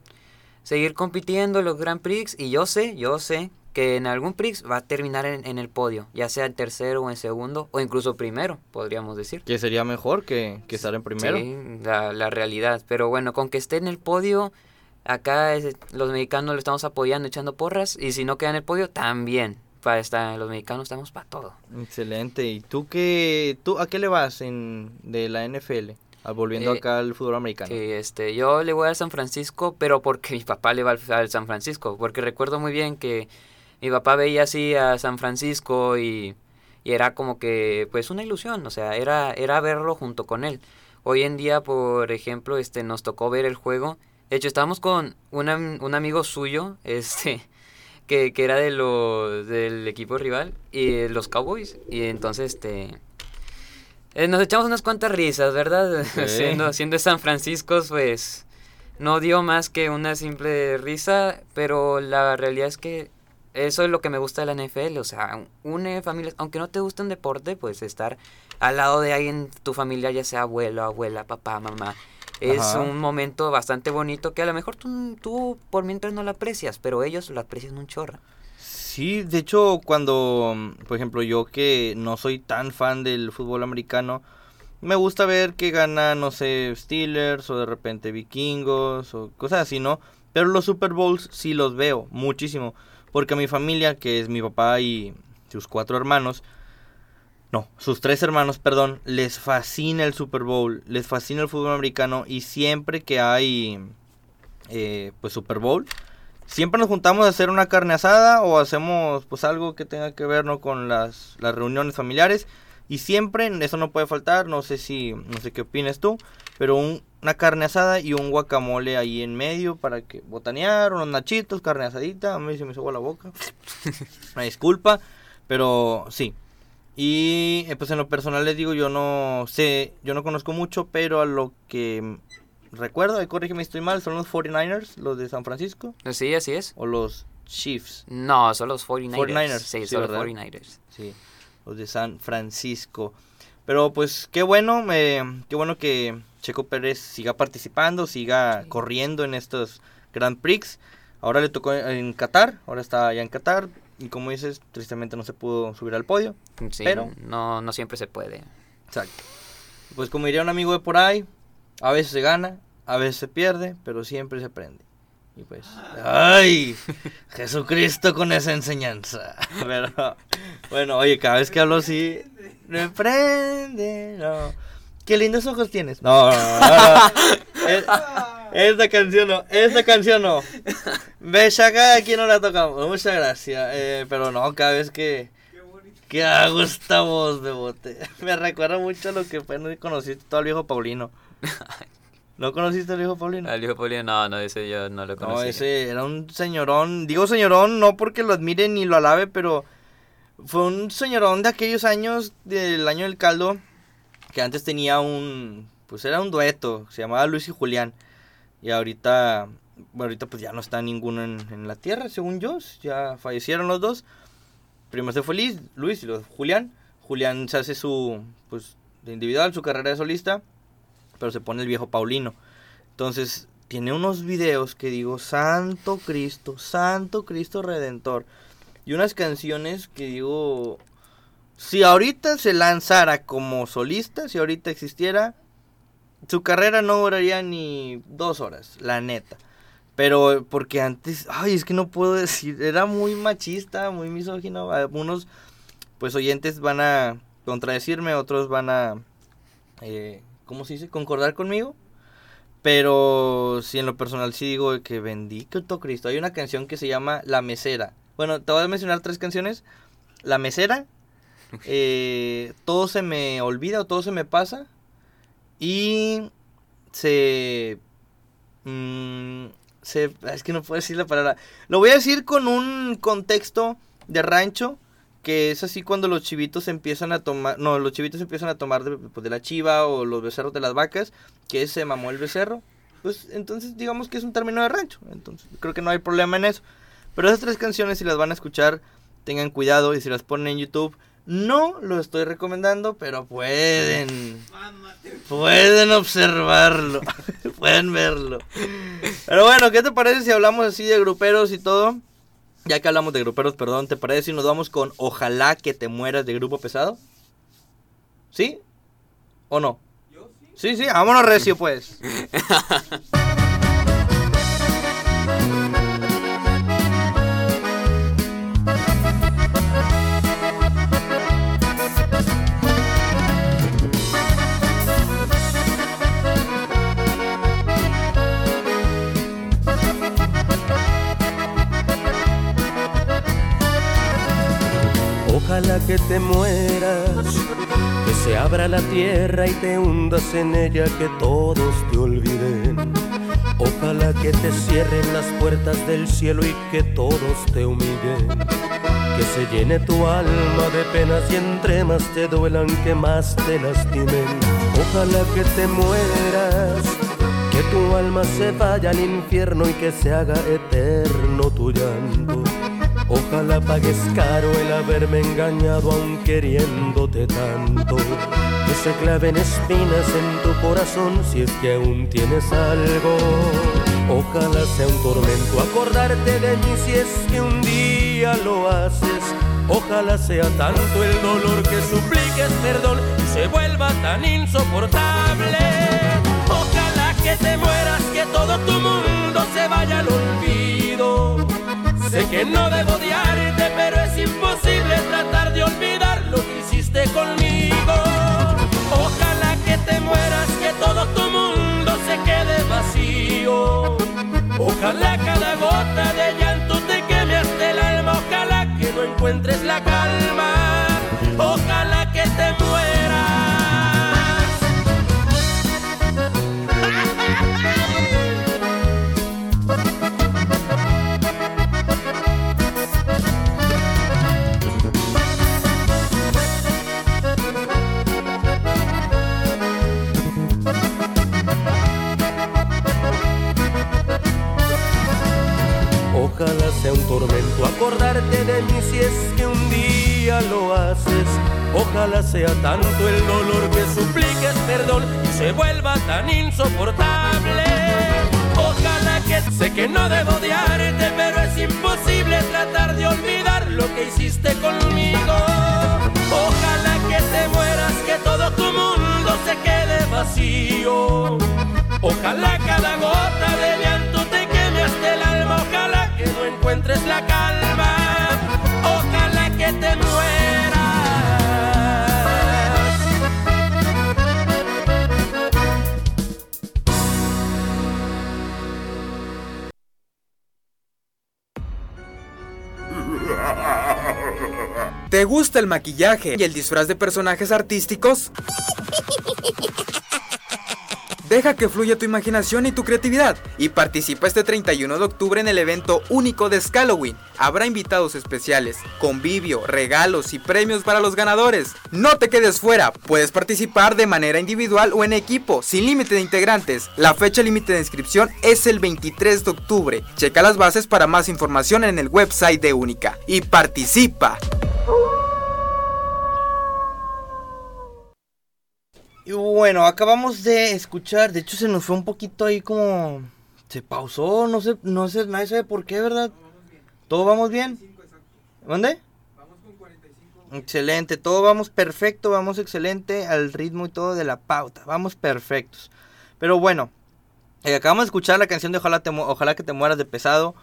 seguir compitiendo en los Grand Prix y yo sé, yo sé que en algún Prix va a terminar en, en el podio, ya sea en tercero o en segundo, o incluso primero, podríamos decir. Que sería mejor que, que estar en primero. Sí, la, la realidad. Pero bueno, con que esté en el podio, acá es- los mexicanos lo estamos apoyando, echando porras. Y si no queda en el podio, también. Para estar, los mexicanos estamos para todo. Excelente. ¿Y tú qué, tú a qué le vas en de la NFL? Ah, volviendo Eh, acá al fútbol americano. Que este, yo le voy al San Francisco, pero porque mi papá le va al, al San Francisco. Porque recuerdo muy bien que mi papá veía así a San Francisco y, y era como que, pues, una ilusión. O sea, era, era verlo junto con él. Hoy en día, por ejemplo, este, nos tocó ver el juego. De hecho, estábamos con un, un amigo suyo, este, que, que era de los, del equipo rival, y los Cowboys. Y entonces, este, eh, nos echamos unas cuantas risas, ¿verdad? Sí. siendo, siendo San Francisco, pues no dio más que una simple risa, pero la realidad es que eso es lo que me gusta de la NFL, o sea, une familias, aunque no te guste un deporte, pues estar al lado de alguien, tu familia, ya sea abuelo, abuela, papá, mamá, es Ajá. un momento bastante bonito que a lo mejor tú, tú por mientras no lo aprecias, pero ellos lo aprecian un chorro. Sí, de hecho, cuando, por ejemplo, yo que no soy tan fan del fútbol americano, me gusta ver que gana, no sé, Steelers o de repente Vikingos o cosas así, ¿no? Pero los Super Bowls sí los veo muchísimo, porque a mi familia, que es mi papá y sus cuatro hermanos, no, sus tres hermanos, perdón, les fascina el Super Bowl, les fascina el fútbol americano y siempre que hay, eh, pues, Super Bowl, siempre nos juntamos a hacer una carne asada o hacemos pues algo que tenga que ver ¿no? con las, las reuniones familiares y siempre eso no puede faltar no sé si no sé qué opinas tú pero un- una carne asada y un guacamole ahí en medio para que botanear unos nachitos carne asadita a mí se me agua la boca una disculpa pero sí y eh, pues en lo personal les digo yo no sé yo no conozco mucho pero a lo que recuerdo y corrígeme si estoy mal son los 49ers los de San Francisco Sí, así es. o los Chiefs. No, son los 49ers. 49ers, Sí, sí, son los ¿verdad? 49ers. Sí, los de San Francisco. Pero pues qué bueno, eh, qué bueno que Checo Pérez siga participando, siga corriendo en estos Grand Prix. Ahora le tocó en Qatar, ahora está allá en Qatar. Y como dices, tristemente no se pudo subir al podio. Sí, Pero- no, no siempre se puede. Exacto. Pues como diría un amigo de por ahí, a veces se gana, a veces se pierde, pero siempre se aprende. Y pues, ¡ay! Jesucristo con esa enseñanza. Pero, bueno, oye, cada vez que hablo así, me prende, no. Qué lindos ojos tienes. No, no, no, no, no. Es- esta canción no, esta canción no. Bechaca aquí no la tocamos. Muchas gracias. Eh, pero no, cada vez que. Que hago esta voz de bote. Me recuerda mucho a lo que fue, no conociste todo al viejo Paulino. ¿No conociste al viejo Paulino? Al hijo Paulino, no, no, ese yo no lo No, conocí. ese era un señorón. Digo señorón no porque lo admire ni lo alabe, pero fue un señorón de aquellos años del año del caldo que antes tenía un, pues era un dueto, se llamaba Luis y Julián. Y ahorita ahorita pues ya no está ninguno en, en la tierra, según yo. Ya fallecieron los dos. Primero se fue Liz, Luis y luego Julián. Julián se hace su, pues, de individual, su carrera de solista. Pero se pone el viejo Paulino. Entonces, tiene unos videos que digo, Santo Cristo, Santo Cristo Redentor. Y unas canciones que digo, si ahorita se lanzara como solista, si ahorita existiera, su carrera no duraría ni dos horas, la neta. Pero porque antes, ay, es que no puedo decir, era muy machista, muy misógino. Algunos, pues oyentes van a contradecirme, otros van a, eh, ¿cómo se dice? Concordar conmigo. Pero si en lo personal sí digo que bendito Cristo. Hay una canción que se llama La Mesera. Bueno, te voy a mencionar tres canciones. La Mesera, eh, Todo se me olvida o Todo se me pasa. Y se... mm, es que no puedo decir la palabra. Lo voy a decir con un contexto de rancho. Que es así cuando los chivitos empiezan a tomar. No, los chivitos empiezan a tomar de, pues, de la chiva o los becerros de las vacas. Que se mamó el becerro. Pues entonces digamos que es un término de rancho. Entonces creo que no hay problema en eso. Pero esas tres canciones, si las van a escuchar, tengan cuidado. Y si las ponen en YouTube, no lo estoy recomendando, pero pueden. Pueden observarlo. pueden verlo. Pero bueno, ¿qué te parece si hablamos así de gruperos y todo? Ya que hablamos de gruperos, perdón, ¿te parece si nos vamos con Ojalá que te mueras de grupo pesado? ¿Sí? ¿O no? Sí, sí, vámonos recio pues. que te mueras, que se abra la tierra y te hundas en ella, que todos te olviden. Ojalá que te cierren las puertas del cielo y que todos te humillen. Que se llene tu alma de penas y entre más te duelan, que más te lastimen. Ojalá que te mueras, que tu alma se vaya al infierno y que se haga eterno tu llanto. Ojalá pagues caro el haberme engañado aun queriéndote tanto. Que se claven espinas en tu corazón si es que aún tienes algo. Ojalá sea un tormento acordarte de mí si es que un día lo haces. Ojalá sea tanto el dolor que supliques perdón y se vuelva tan insoportable. Ojalá que te mueras, que todo tu mundo se vaya al olvido. Sé que no debo odiarte, pero es imposible tratar de olvidar lo que hiciste conmigo. Ojalá que te mueras, que todo tu mundo se quede vacío. Ojalá cada gota de llanto te queme hasta el alma. Ojalá que no encuentres la calma. Ojalá que te mueras. Ojalá sea tanto el dolor que supliques perdón y se vuelva tan insoportable. Ojalá que sé que no debo odiarte, pero es imposible tratar de olvidar lo que hiciste conmigo. Ojalá que te mueras, que todo tu mundo se quede vacío. Ojalá cada gota de llanto te queme hasta el alma. Ojalá que no encuentres la calma. Ojalá que te mueras. ¿Te gusta el maquillaje y el disfraz de personajes artísticos? Deja que fluya tu imaginación y tu creatividad y participa este 31 de octubre en el evento único de Halloween. Habrá invitados especiales, convivio, regalos y premios para los ganadores. No te quedes fuera, puedes participar de manera individual o en equipo, sin límite de integrantes. La fecha límite de inscripción es el 23 de octubre. Checa las bases para más información en el website de Única y participa. Bueno, acabamos de escuchar, de hecho se nos fue un poquito ahí como... Se pausó, no sé, no sé, nadie sabe por qué, ¿verdad? ¿Todo vamos bien? ¿Dónde? Excelente, todo vamos perfecto, vamos excelente al ritmo y todo de la pauta, vamos perfectos. Pero bueno, eh, acabamos de escuchar la canción de Ojalá, te Ojalá que te mueras de pesado.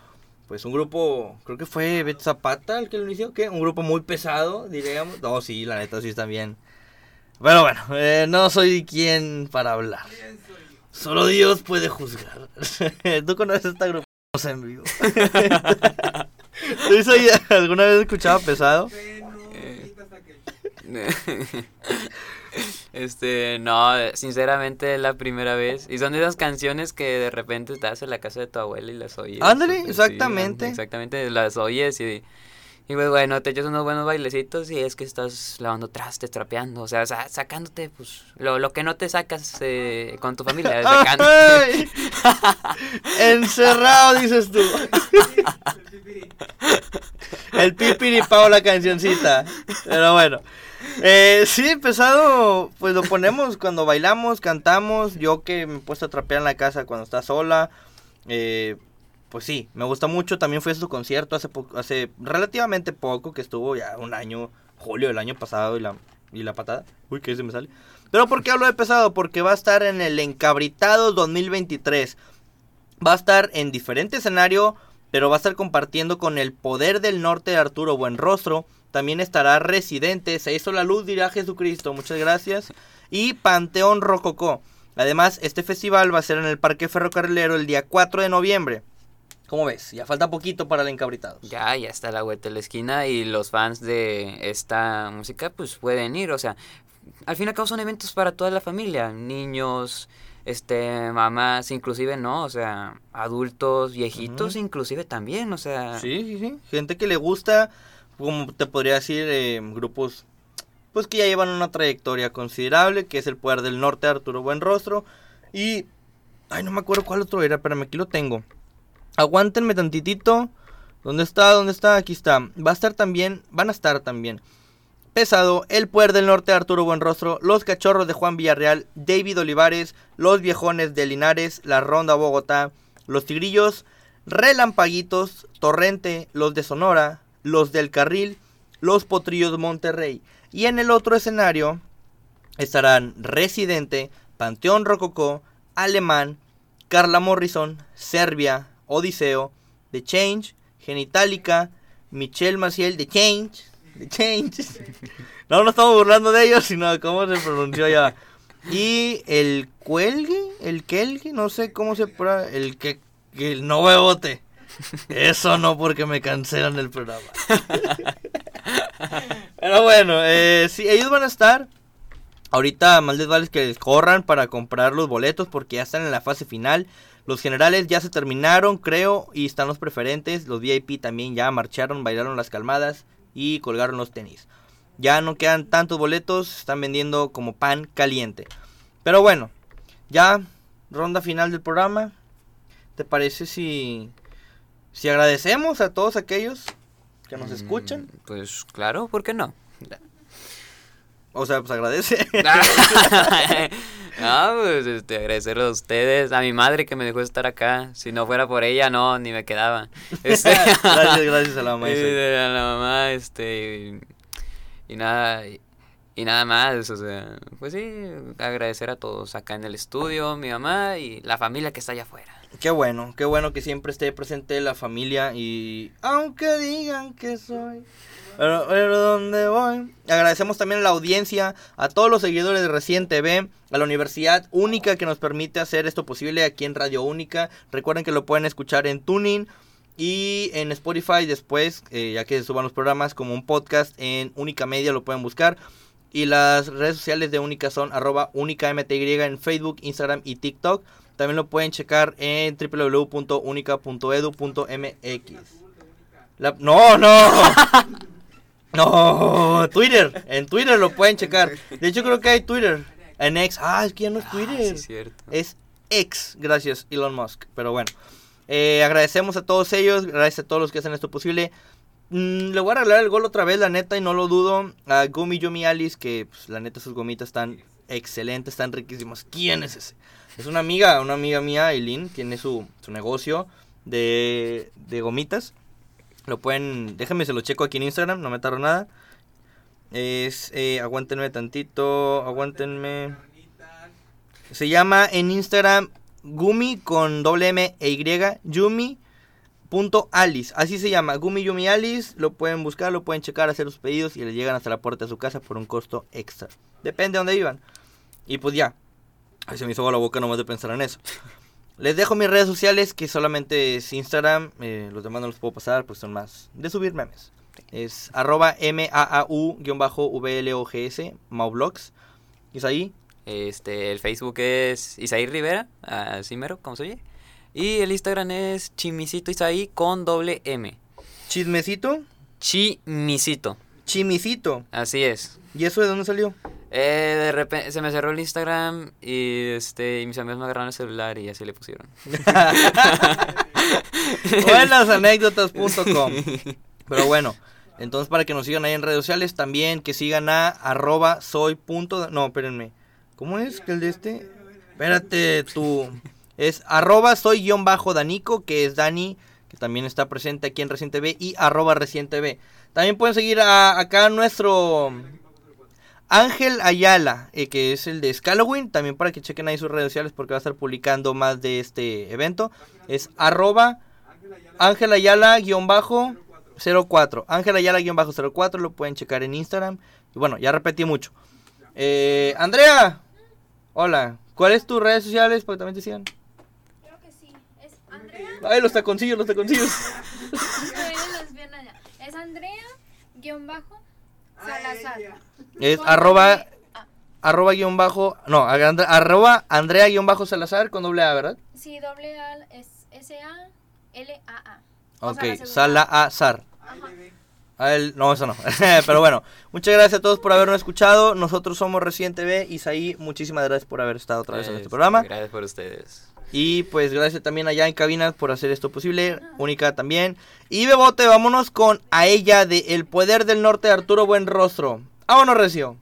Pues un grupo, creo que fue Beto Zapata el que lo inició, ¿qué? Un grupo muy pesado, diríamos. No, sí, la neta sí están bien. Pero bueno, eh, no soy quien para hablar. Solo Dios puede juzgar. ¿Tú conoces esta grupo? En vivo. ¿Tú soy- alguna vez escuchaba pesado? Este, no, sinceramente es la primera vez. Y son de esas canciones que de repente estás en la casa de tu abuela y las oyes. Ándale, Sí, exactamente. exactamente, las oyes y, y pues bueno, te echas unos buenos bailecitos y es que estás lavando trastes, trapeando, o sea, sa- sacándote pues lo, lo que no te sacas eh, con tu familia, sacándote. Encerrado, dices tú. El pipiripao, la cancioncita. Pero bueno. Eh, sí, pesado, pues lo ponemos cuando bailamos, cantamos. Yo que me he puesto a trapear en la casa cuando está sola. Eh, pues sí, me gusta mucho. También fui a su concierto hace, hace relativamente poco, que estuvo ya un año, julio del año pasado y la, y la patada. Uy, que se me sale. Pero ¿por qué hablo de pesado? Porque va a estar en el Encabritado 2023. Va a estar en diferente escenario, pero va a estar compartiendo con el poder del norte de Arturo Buenrostro. También estará Residente, Se hizo la luz, dirá Jesucristo, muchas gracias. Y Panteón Rococó. Además, este festival va a ser en el Parque Ferrocarrilero el día 4 de noviembre. ¿Cómo ves? Ya falta poquito para el encabritado. Ya, ya está la vuelta de la esquina y los fans de esta música pues pueden ir, o sea, al fin y al cabo son eventos para toda la familia, niños, este, mamás, inclusive no, o sea, adultos, viejitos, inclusive también, o sea, Sí, sí, sí. Gente que le gusta, como te podría decir, eh, grupos pues que ya llevan una trayectoria considerable, que es el Poder del Norte Arturo Buenrostro. Y... Ay, no me acuerdo cuál otro era, pero aquí lo tengo. Aguántenme tantitito. ¿Dónde está? ¿Dónde está? Aquí está. Va a estar también, van a estar también. Pesado, El Poder del Norte Arturo Buenrostro, Los Cachorros de Juan Villarreal, David Olivares, Los Viejones de Linares, La Ronda Bogotá, Los Tigrillos, Relampaguitos, Torrente, Los de Sonora, Los del Carril, Los Potrillos Monterrey. Y en el otro escenario estarán Residente, Panteón Rococó, Alemán, Carla Morrison, Serbia, Odiseo, The Change, Genitalica, Michelle Maciel, The Change, The Change. No, no estamos burlando de ellos, sino cómo se pronunció ya. Y el Cuelgue, el Kelgue, no sé cómo se pronuncia, el que, que el no bebote. Eso no, porque me cancelan el programa. Pero bueno, eh, sí, ellos van a estar. Ahorita más les vale que les corran para comprar los boletos porque ya están en la fase final. Los generales ya se terminaron, creo, y están los preferentes. Los VIP también ya marcharon, bailaron las calmadas y colgaron los tenis. Ya no quedan tantos boletos, están vendiendo como pan caliente. Pero bueno, ya ronda final del programa. ¿Te parece si si agradecemos a todos aquellos que nos escuchan? pues claro, ¿por qué no? O sea, pues agradece. no, pues este, agradecerle a ustedes, a mi madre que me dejó estar acá. Si no fuera por ella, no, ni me quedaba. Este, Gracias, gracias a la mamá. de a la mamá, este, y, y nada, y, y nada más, o sea, pues sí, agradecer a todos acá en el estudio, mi mamá y la familia que está allá afuera. Qué bueno, qué bueno que siempre esté presente la familia y aunque digan que soy, pero, pero ¿dónde voy? Agradecemos también a la audiencia, a todos los seguidores de Recién TV, a la Universidad Única que nos permite hacer esto posible aquí en Radio Única. Recuerden que lo pueden escuchar en Tuning y en Spotify después, eh, ya que se suban los programas como un podcast en Única Media lo pueden buscar. Y las redes sociales de Única son arroba únicamty en Facebook, Instagram y TikTok. También lo pueden checar en www.unica.edu.mx. La- no, no. No, Twitter. En Twitter lo pueden checar. De hecho, creo que hay Twitter. En X. Ah, es que ya no es Twitter. sí, es cierto. Es X. Gracias, Elon Musk. Pero bueno. Eh, agradecemos a todos ellos. Gracias a todos los que hacen esto posible. Mm, le voy a regalar el gol otra vez, la neta, y no lo dudo. A Gumi Yumi Alice, que pues, la neta sus gomitas están excelentes, están riquísimas. ¿Quién es ese? Es una amiga, una amiga mía, Eileen, tiene su, su negocio de, de gomitas. Lo pueden, déjenme se lo checo aquí en Instagram, no me tardo nada. Es, eh, aguántenme tantito, aguántenme. Se llama en Instagram Gumi con doble M e Y, punto Alice, así se llama, Gumi Yumi Alice, lo pueden buscar, lo pueden checar, hacer sus pedidos y les llegan hasta la puerta de su casa por un costo extra. Depende de dónde vivan. Y pues ya, Ay, se me hizo la boca nomás de pensar en eso. Les dejo mis redes sociales, que solamente es Instagram, eh, los demás no los puedo pasar, pues son más de subir memes. Es arroba M-A-A-U-V-L-O-G-S, Maublogs. ¿Y es ahí? Este, el Facebook es Isaí Rivera, así mero, ¿cómo se oye? Y el Instagram es Chimisito Isaí con doble M. ¿Chismecito? Chimisito. Chimisito. Así es. ¿Y eso de dónde salió? Eh, de repente se me cerró el Instagram y este y mis amigos me agarraron el celular y así le pusieron. Buenasanécdotas.com Pero bueno, entonces para que nos sigan ahí en redes sociales, también que sigan a arroba soy punto... No, espérenme. ¿Cómo es que el de este? Espérate, tú. Es arroba soy guion bajo Danico, que es Dani, que también está presente aquí en Recién TV, y arroba Recién TV. También pueden seguir a, acá nuestro Ángel Ayala, eh, que es el de Scalowin, también para que chequen ahí sus redes sociales porque va a estar publicando más de este evento. Es arroba Ángel Ayala guion bajo 04. Ángel Ayala guion bajo 04, lo pueden checar en Instagram. Y bueno, ya repetí mucho. Eh, Andrea, hola. ¿Cuáles tus redes sociales? Porque también te sigan. Creo que sí. Es Andrea. Ay, los taconcillos, los taconcillos. Es Andrea guion bajo Salazar. Es arroba, A. arroba guion bajo, no, arroba Andrea guion bajo Salazar con doble A, ¿verdad? Sí, doble A es S A L A A. O Ok, sea. Salazar. Ajá. A él, no, eso no. Pero bueno, muchas gracias a todos por habernos escuchado. Nosotros somos Recién TV. Isaí, muchísimas gracias por haber estado otra vez en Este, programa. Gracias por ustedes. Y pues gracias también allá en cabina por hacer esto posible. Única también. Y Bebote, vámonos con a ella de El Poder del Norte, Arturo Buenrostro. Vámonos, Recio.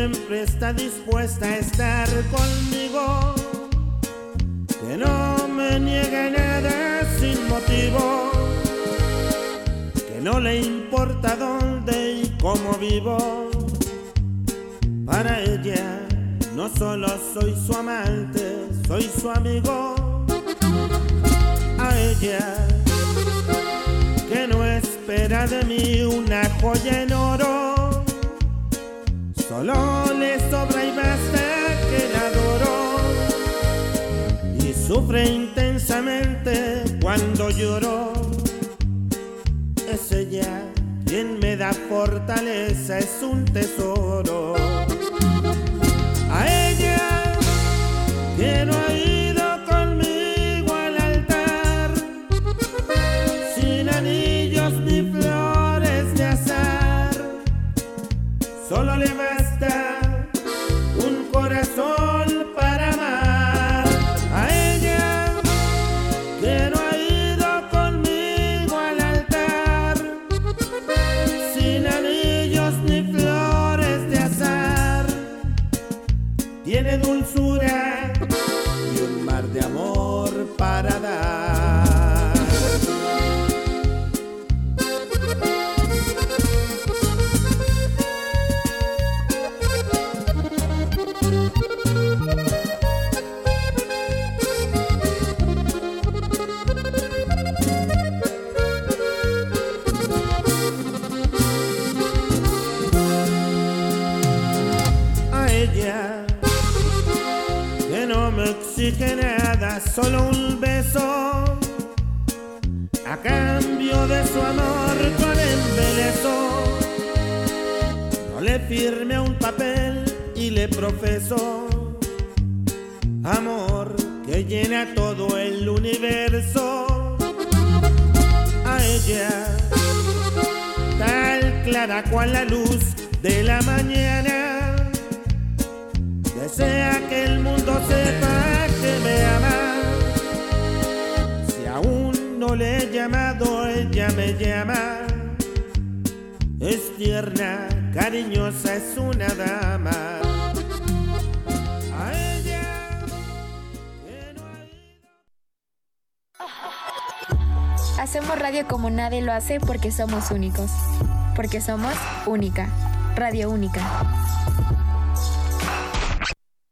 Siempre está dispuesta a estar conmigo, que no me niega nada sin motivo, que no le importa dónde y cómo vivo. Para ella no solo soy su amante, soy su amigo. A ella que no espera de mí una joya en oro. Solo le sobra y basta que la adoro. Y sufre intensamente cuando lloro. Es ella quien me da fortaleza, es un tesoro. A ella que no porque somos únicos. Porque somos única. Radio única.